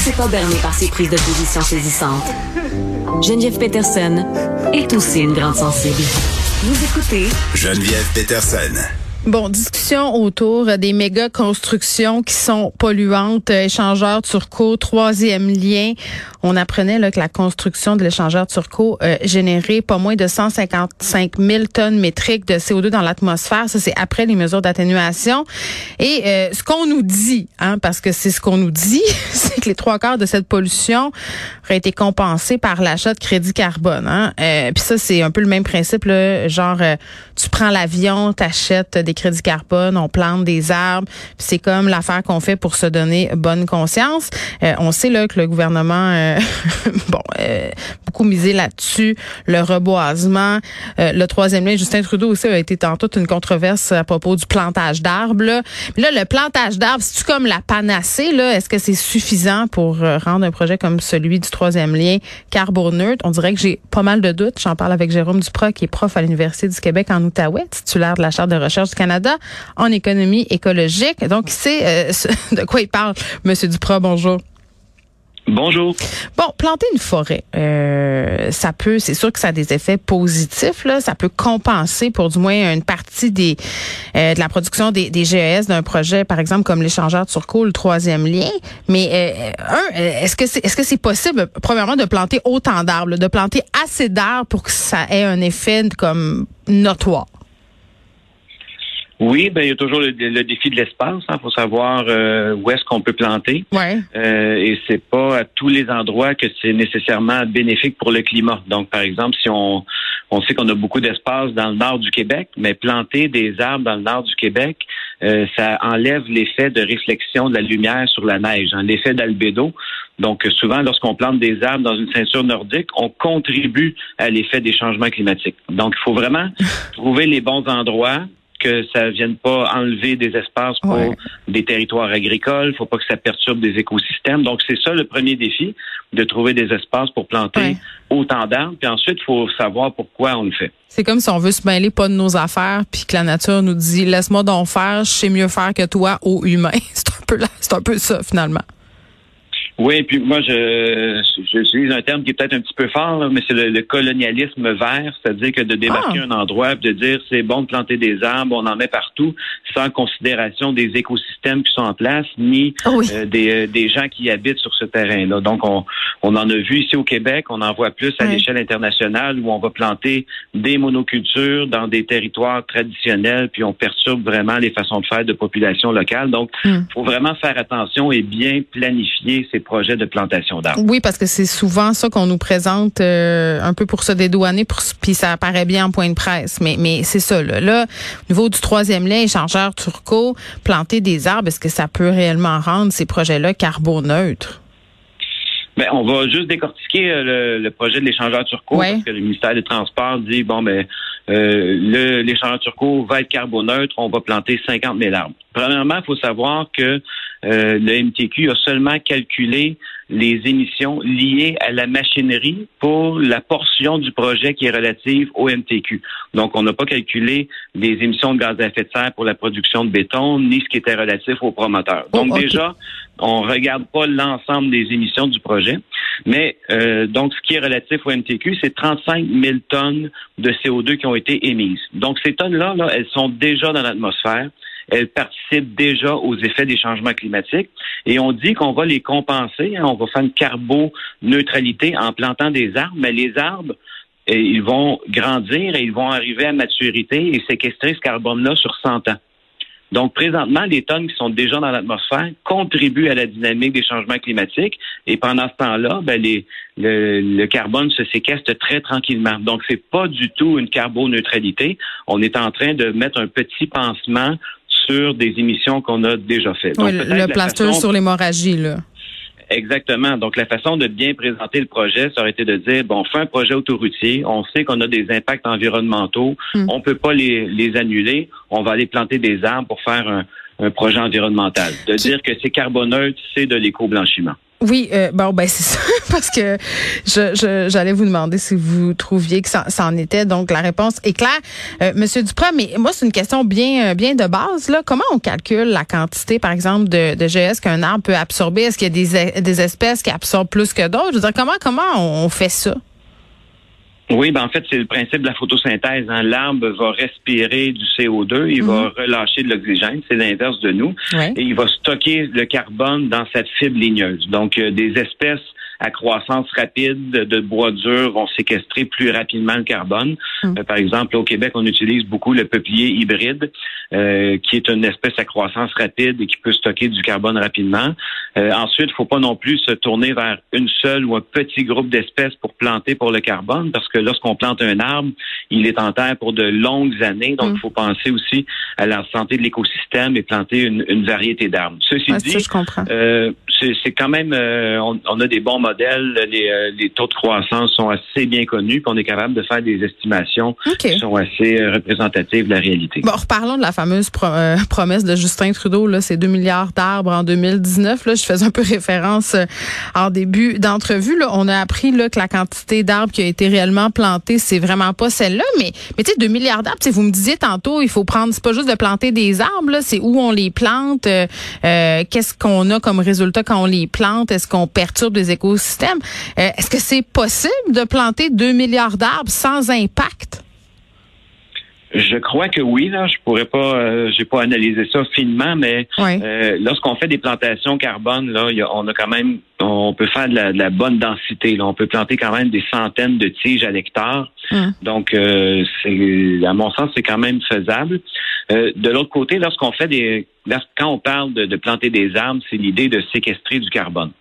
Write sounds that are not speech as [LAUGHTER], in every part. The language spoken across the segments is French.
laissez pas berner par ses prises de position saisissantes. Geneviève Peterson est aussi une grande sensible. Vous écoutez Geneviève Peterson. Bon, discussion autour des méga constructions qui sont polluantes, échangeurs turco, troisième lien. On apprenait là, que la construction de l'échangeur turco euh, générait pas moins de 155 000 tonnes métriques de CO2 dans l'atmosphère. Ça, c'est après les mesures d'atténuation. Et euh, ce qu'on nous dit, hein, parce que c'est ce qu'on nous dit, [LAUGHS] c'est que les trois quarts de cette pollution auraient été compensés par l'achat de crédit carbone. Hein. Euh, Puis ça, c'est un peu le même principe. Là, genre, euh, tu prends l'avion, t'achètes des crédits carbone, on plante des arbres. C'est comme l'affaire qu'on fait pour se donner bonne conscience. Euh, on sait là que le gouvernement, euh, [LAUGHS] bon, euh, beaucoup misé là-dessus, le reboisement, le troisième lien. Justin Trudeau aussi a été toute une controverse à propos du plantage d'arbres. Là. Mais là, le plantage d'arbres, c'est-tu comme la panacée? Là? Est-ce que c'est suffisant pour rendre un projet comme celui du troisième lien carboneutre? On dirait que j'ai pas mal de doutes. J'en parle avec Jérôme Duprat, qui est prof à l'Université du Québec en Outaouais, titulaire de la Charte de recherche du Canada en économie écologique. Donc, c'est euh, [LAUGHS] de quoi il parle. Monsieur Duprat, bonjour. Bonjour. Bon, planter une forêt, euh, ça peut, c'est sûr que ça a des effets positifs. Là, ça peut compenser pour du moins une partie des euh, de la production des, des GES d'un projet, par exemple comme l'échangeur Turco, le troisième lien. Mais euh, un, est-ce que c'est est-ce que c'est possible, premièrement, de planter autant d'arbres, de planter assez d'arbres pour que ça ait un effet comme notoire? Oui, ben il y a toujours le, défi de l'espace. Il hein, faut savoir euh, où est-ce qu'on peut planter. Ouais. Euh, et c'est pas à tous les endroits que c'est nécessairement bénéfique pour le climat. Donc, par exemple, si on on sait qu'on a beaucoup d'espace dans le nord du Québec, mais planter des arbres dans le nord du Québec, euh, ça enlève l'effet de réflexion de la lumière sur la neige, hein, l'effet d'albédo. Donc, souvent, lorsqu'on plante des arbres dans une ceinture nordique, on contribue à l'effet des changements climatiques. Donc, il faut vraiment [LAUGHS] trouver les bons endroits, que ça vienne pas enlever des espaces pour des territoires agricoles. Faut pas que ça perturbe des écosystèmes. Donc, c'est ça le premier défi, de trouver des espaces pour planter autant d'arbres. Puis ensuite, il faut savoir pourquoi on le fait. C'est comme si on veut se mêler pas de nos affaires, puis que la nature nous dit laisse-moi donc faire, je sais mieux faire que toi, ô humain. [LAUGHS] C'est un peu là, c'est un peu ça finalement. Oui, puis moi, je j'utilise un terme qui est peut-être un petit peu fort, mais c'est le, colonialisme vert, c'est-à-dire que de débarquer ah. un endroit et de dire c'est bon de planter des arbres, on en met partout, sans considération des écosystèmes qui sont en place, ni ah euh, des, euh, des gens qui habitent sur ce terrain-là. Donc, on, on en a vu ici au Québec, on en voit plus à l'échelle internationale où on va planter des monocultures dans des territoires traditionnels, puis on perturbe vraiment les façons de faire de population locale. Donc, il hmm. faut vraiment faire attention et bien planifier ces projet de plantation d'arbres. Oui, parce que c'est souvent ça qu'on nous présente euh, un peu pour se dédouaner, puis ça apparaît bien en point de presse. Mais, mais c'est ça. Là. là, au niveau du troisième lien, échangeur turco, planter des arbres, est-ce que ça peut réellement rendre ces projets-là carboneutres? Ben, on va juste décortiquer euh, le, projet de l'échangeur turco parce que le ministère des Transports dit bon ben euh, l'échangeur turco va être carboneutre, on va planter 50 000 arbres. Premièrement, il faut savoir que euh, le MTQ a seulement calculé les émissions liées à la machinerie pour la portion du projet qui est relative au MTQ. Donc, on n'a pas calculé les émissions de gaz à effet de serre pour la production de béton, ni ce qui était relatif au promoteur. Oh, donc, déjà, on regarde pas l'ensemble des émissions du projet. Mais euh, donc, ce qui est relatif au MTQ, c'est 35 000 tonnes de CO2 qui ont été émises. Donc, ces tonnes-là, là, elles sont déjà dans l'atmosphère elles participent déjà aux effets des changements climatiques. Et on dit qu'on va les compenser, hein, on va faire une carboneutralité en plantant des arbres, mais les arbres, eh, ils vont grandir et ils vont arriver à maturité et séquestrer ce carbone-là sur 100 ans. Donc, présentement, les tonnes qui sont déjà dans l'atmosphère contribuent à la dynamique des changements climatiques. Et pendant ce temps-là, ben, les, le, le, carbone se séquestre très tranquillement. Donc, c'est pas du tout une carboneutralité. On est en train de mettre un petit pansement sur des émissions qu'on a déjà faites. Donc, le plaster sur l'hémorragie, là. Exactement. Donc, la façon de bien présenter le projet, ça aurait été de dire, bon, on fait un projet autoroutier, on sait qu'on a des impacts environnementaux, hmm. on peut pas les, les annuler, on va aller planter des arbres pour faire un, un projet environnemental. De dire que c'est carboneutre, c'est de l'éco-blanchiment. Oui, euh, bon, ben c'est [LAUGHS] ça, parce que je, j'allais vous demander si vous trouviez que ça, en était. Donc, la réponse est claire. Euh, Monsieur Duprat, mais moi, c'est une question bien, euh, bien de base. Là. Comment on calcule la quantité, par exemple, de, de GS qu'un arbre peut absorber? Est-ce qu'il y a des, des espèces qui absorbent plus que d'autres? Je veux dire, comment, comment on fait ça? Oui, ben en fait, c'est le principe de la photosynthèse. Hein. L'arbre va respirer du CO2, il va mhm. relâcher de l'oxygène, c'est l'inverse de nous, et il va stocker le carbone dans cette fibre ligneuse. Donc, euh, des espèces à croissance rapide de bois dur vont séquestrer plus rapidement le carbone. Hum. Euh, par exemple, au Québec, on utilise beaucoup le peuplier hybride, euh, qui est une espèce à croissance rapide et qui peut stocker du carbone rapidement. Euh, ensuite, il faut pas non plus se tourner vers une seule ou un petit groupe d'espèces pour planter pour le carbone, parce que lorsqu'on plante un arbre, il est en terre pour de longues années. Donc, hum. il faut penser aussi à la santé de l'écosystème et planter une, variété d'arbres. Ceci dit, c'est quand même, on, on, a des bons euh, les, taux de croissance sont assez bien connus, puis on est capable de faire des estimations qui sont assez euh, représentatives de la réalité. Bon, reparlons de la fameuse euh, promesse de Justin Trudeau, là, c'est 2 milliards d'arbres en 2019. Là, je faisais un peu référence en début d'entrevue. Là, on a appris là, que la quantité d'arbres qui a été réellement plantée, c'est vraiment pas celle-là, mais, mais tu sais, 2 milliards d'arbres, vous me disiez tantôt, il faut prendre, c'est pas juste de planter des arbres, c'est où on les plante, qu'est-ce qu'on a comme résultat quand on les plante, est-ce qu'on perturbe les écosystèmes système. Euh, est-ce que c'est possible de planter 2 milliards d'arbres sans impact? Je crois que oui. Là, je pourrais pas, euh, j'ai pas analysé ça finement, mais euh, lorsqu'on fait des plantations carbone, là, on a quand même, on peut faire de la, bonne densité. Là. On peut planter quand même des centaines de tiges à l'hectare. Hum. Donc, c'est, à mon sens, c'est quand même faisable. de l'autre côté, lorsqu'on fait des, quand on parle de planter des arbres, c'est l'idée de séquestrer du carbone.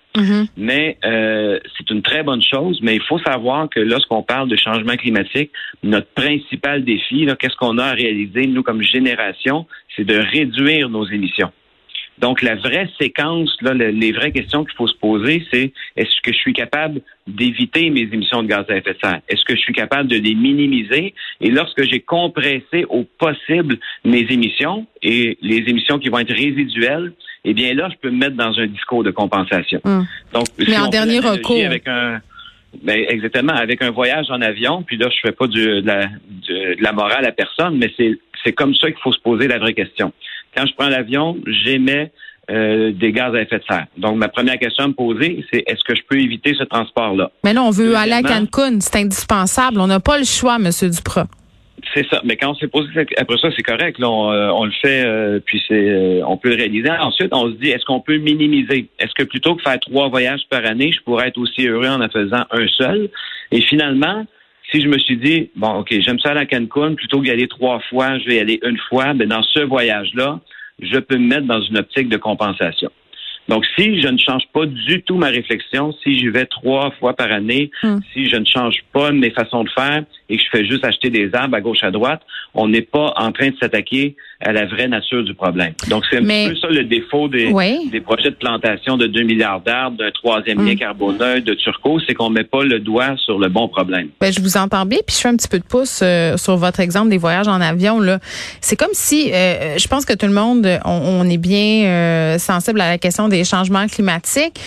Mais euh, c'est une très bonne chose, mais il faut savoir que lorsqu'on parle de changement climatique, notre principal défi, qu'est-ce qu'on a à réaliser, nous, comme génération, c'est de réduire nos émissions. Donc, la vraie séquence, là, les vraies questions qu'il faut se poser, c'est est-ce que je suis capable d'éviter mes émissions de gaz à effet de serre? Est-ce que je suis capable de les minimiser? Et lorsque j'ai compressé au possible mes émissions et les émissions qui vont être résiduelles, eh bien là, je peux me mettre dans un discours de compensation. Hum. Donc, Mais en dernier recours. Avec un, ben, exactement, avec un voyage en avion, puis là, je fais pas du, de, la, de, la morale à personne, mais c'est comme ça qu'il faut se poser la vraie question. Quand je prends l'avion, j'émets euh, des gaz à effet de serre. Donc, ma première question à me poser, c'est est-ce que je peux éviter ce transport-là? Mais là, on veut aller à Cancun, c'est indispensable. On n'a pas le choix, M. Duprat. C'est ça. Mais quand on s'est posé après ça, c'est correct. Là, on, euh, le fait, euh, puis c'est, euh, on peut le réaliser. Ensuite, on se dit, est-ce qu'on peut minimiser? Est-ce que plutôt que faire trois voyages par année, je pourrais être aussi heureux en en faisant un seul? Et finalement, si je me suis dit, bon, ok, j'aime ça à Cancun, plutôt qu'y aller trois fois, je vais y aller une fois. Ben dans ce voyage-là, je peux me mettre dans une optique de compensation. Donc, si je ne change pas du tout ma réflexion, si je vais trois fois par année, hum. si je ne change pas mes façons de faire et que je fais juste acheter des arbres à gauche à droite, on n'est pas en train de s'attaquer à la vraie nature du problème. Donc, c'est un peu ça le défaut des, des projets de plantation de 2 milliards d'arbres, d'un troisième lien hum. carboneux, de Turco, c'est qu'on met pas le doigt sur le bon problème. Ben, je vous entends bien, puis je fais un petit peu de pouce euh, sur votre exemple des voyages en avion. Là, C'est comme si, euh, je pense que tout le monde, on, est bien euh, sensible à la question des changements climatiques.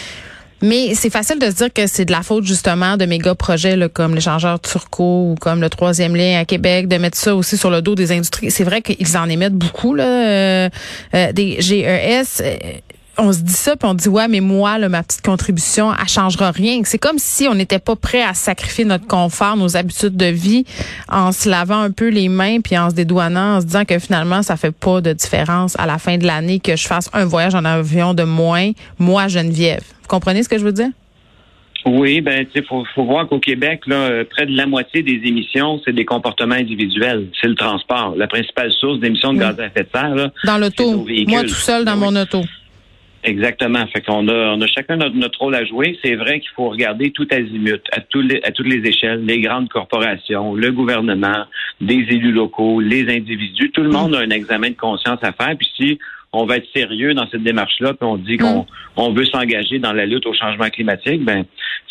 Mais c'est facile de se dire que c'est de la faute justement de méga projets là, comme l'échangeur turco ou comme le troisième lien à Québec, de mettre ça aussi sur le dos des industries. C'est vrai qu'ils en émettent beaucoup là, euh, euh, des GES on se dit ça, puis on dit ouais, mais moi, là, ma petite contribution, elle changera rien. C'est comme si on n'était pas prêt à sacrifier notre confort, nos habitudes de vie, en se lavant un peu les mains, puis en se dédouanant, en se disant que finalement, ça fait pas de différence à la fin de l'année que je fasse un voyage en avion de moins, moi, Geneviève. Vous comprenez ce que je veux dire? Oui, ben il faut, faut voir qu'au Québec, là, euh, près de la moitié des émissions, c'est des comportements individuels. C'est le transport. La principale source d'émissions de gaz à effet de serre. Là, dans l'auto. Moi tout seul dans mon auto. Exactement. Fait qu'on a, on a chacun notre, rôle à jouer. C'est vrai qu'il faut regarder tout azimut, à, à toutes les échelles, les grandes corporations, le gouvernement, des élus locaux, les individus. Tout le monde a un examen de conscience à faire. Puis si on va être sérieux dans cette démarche-là, puis on dit qu'on mm. on veut s'engager dans la lutte au changement climatique, ben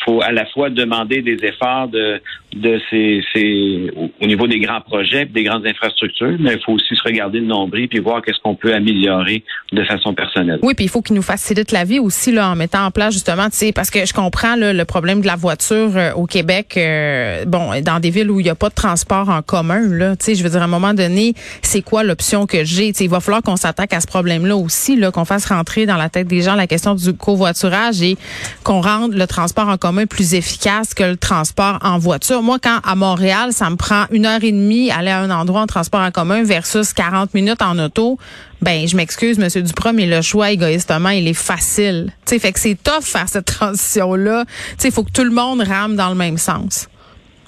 faut à la fois demander des efforts de de ces, ces au niveau des grands projets, des grandes infrastructures, mais il faut aussi se regarder le nombril puis voir qu'est-ce qu'on peut améliorer de façon personnelle. Oui, puis il faut qu'il nous facilite la vie aussi là en mettant en place justement, tu sais, parce que je comprends là, le problème de la voiture euh, au Québec. Euh, bon, dans des villes où il n'y a pas de transport en commun, là, tu sais, je veux dire à un moment donné, c'est quoi l'option que j'ai? Il va falloir qu'on s'attaque à ce problème-là aussi, là, qu'on fasse rentrer dans la tête des gens la question du covoiturage et qu'on rende le transport en commun plus efficace que le transport en voiture. Moi, quand à Montréal, ça me prend une heure et demie aller à un endroit en transport en commun versus 40 minutes en auto, ben je m'excuse, Monsieur Duprat, mais le choix égoïstement, il est facile. Tu sais, fait que c'est tough faire cette transition-là. Tu sais, il faut que tout le monde rame dans le même sens.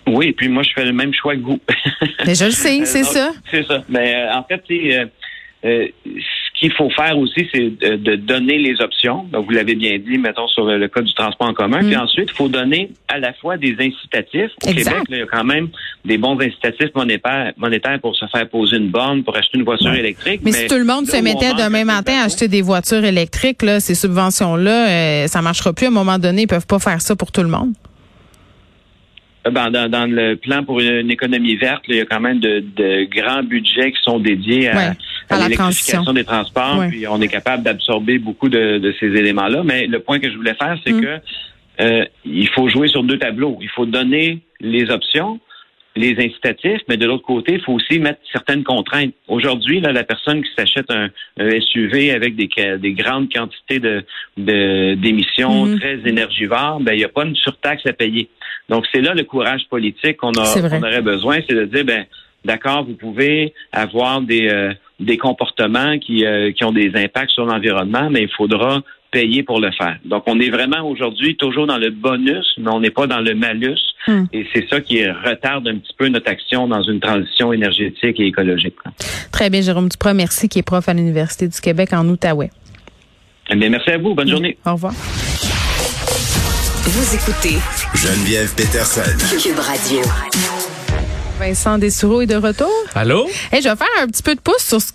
Oui, puis moi, je fais le même choix que vous. mais je le sais, [LAUGHS] c'est ça. C'est ça. Mais euh, en fait, euh, euh, qu'il faut faire aussi, c'est de, donner les options. Donc, vous l'avez bien dit, mettons, sur le code du transport en commun. Puis mm. ensuite, il faut donner à la fois des incitatifs. Au Québec, il y a quand même des bons incitatifs monétaires, monétaires pour se faire poser une borne, pour acheter une voiture électrique. Mais, si tout le monde se mettait demain matin à acheter des voitures électriques, là, ces subventions-là, euh, ça marchera plus. À un moment donné, ils peuvent pas faire ça pour tout le monde. Euh, ben, dans, le plan pour une, économie verte, il y a quand même de, grands budgets qui sont dédiés à, l'électrification des transports. Puis on est capable d'absorber beaucoup de, ces éléments-là. Mais le point que je voulais faire, c'est mm. que euh, il faut jouer sur deux tableaux. Il faut donner les options, les incitatifs, mais de l'autre côté, il faut aussi mettre certaines contraintes. Aujourd'hui, là, la personne qui s'achète un, SUV avec des, des grandes quantités de d'émissions mm. très énergivores, ben il n'y a pas une surtaxe à payer. Donc, c'est là le courage politique qu'on aurait besoin, c'est de dire, ben, d'accord, vous pouvez avoir des, euh, des comportements qui, euh, qui ont des impacts sur l'environnement, mais il faudra payer pour le faire. Donc, on est vraiment aujourd'hui toujours dans le bonus, mais on n'est pas dans le malus. Hmm. Et c'est ça qui retarde un petit peu notre action dans une transition énergétique et écologique. Très bien, Jérôme Duprat, merci, qui est prof à l'Université du Québec en Outaouais. Eh bien, merci à vous. Bonne journée. Au revoir. Vous écoutez Geneviève Peterson. Cube Radio. Vincent Dessoureau est de retour. Allô? Hey, je vais faire un petit peu de pouce sur ce que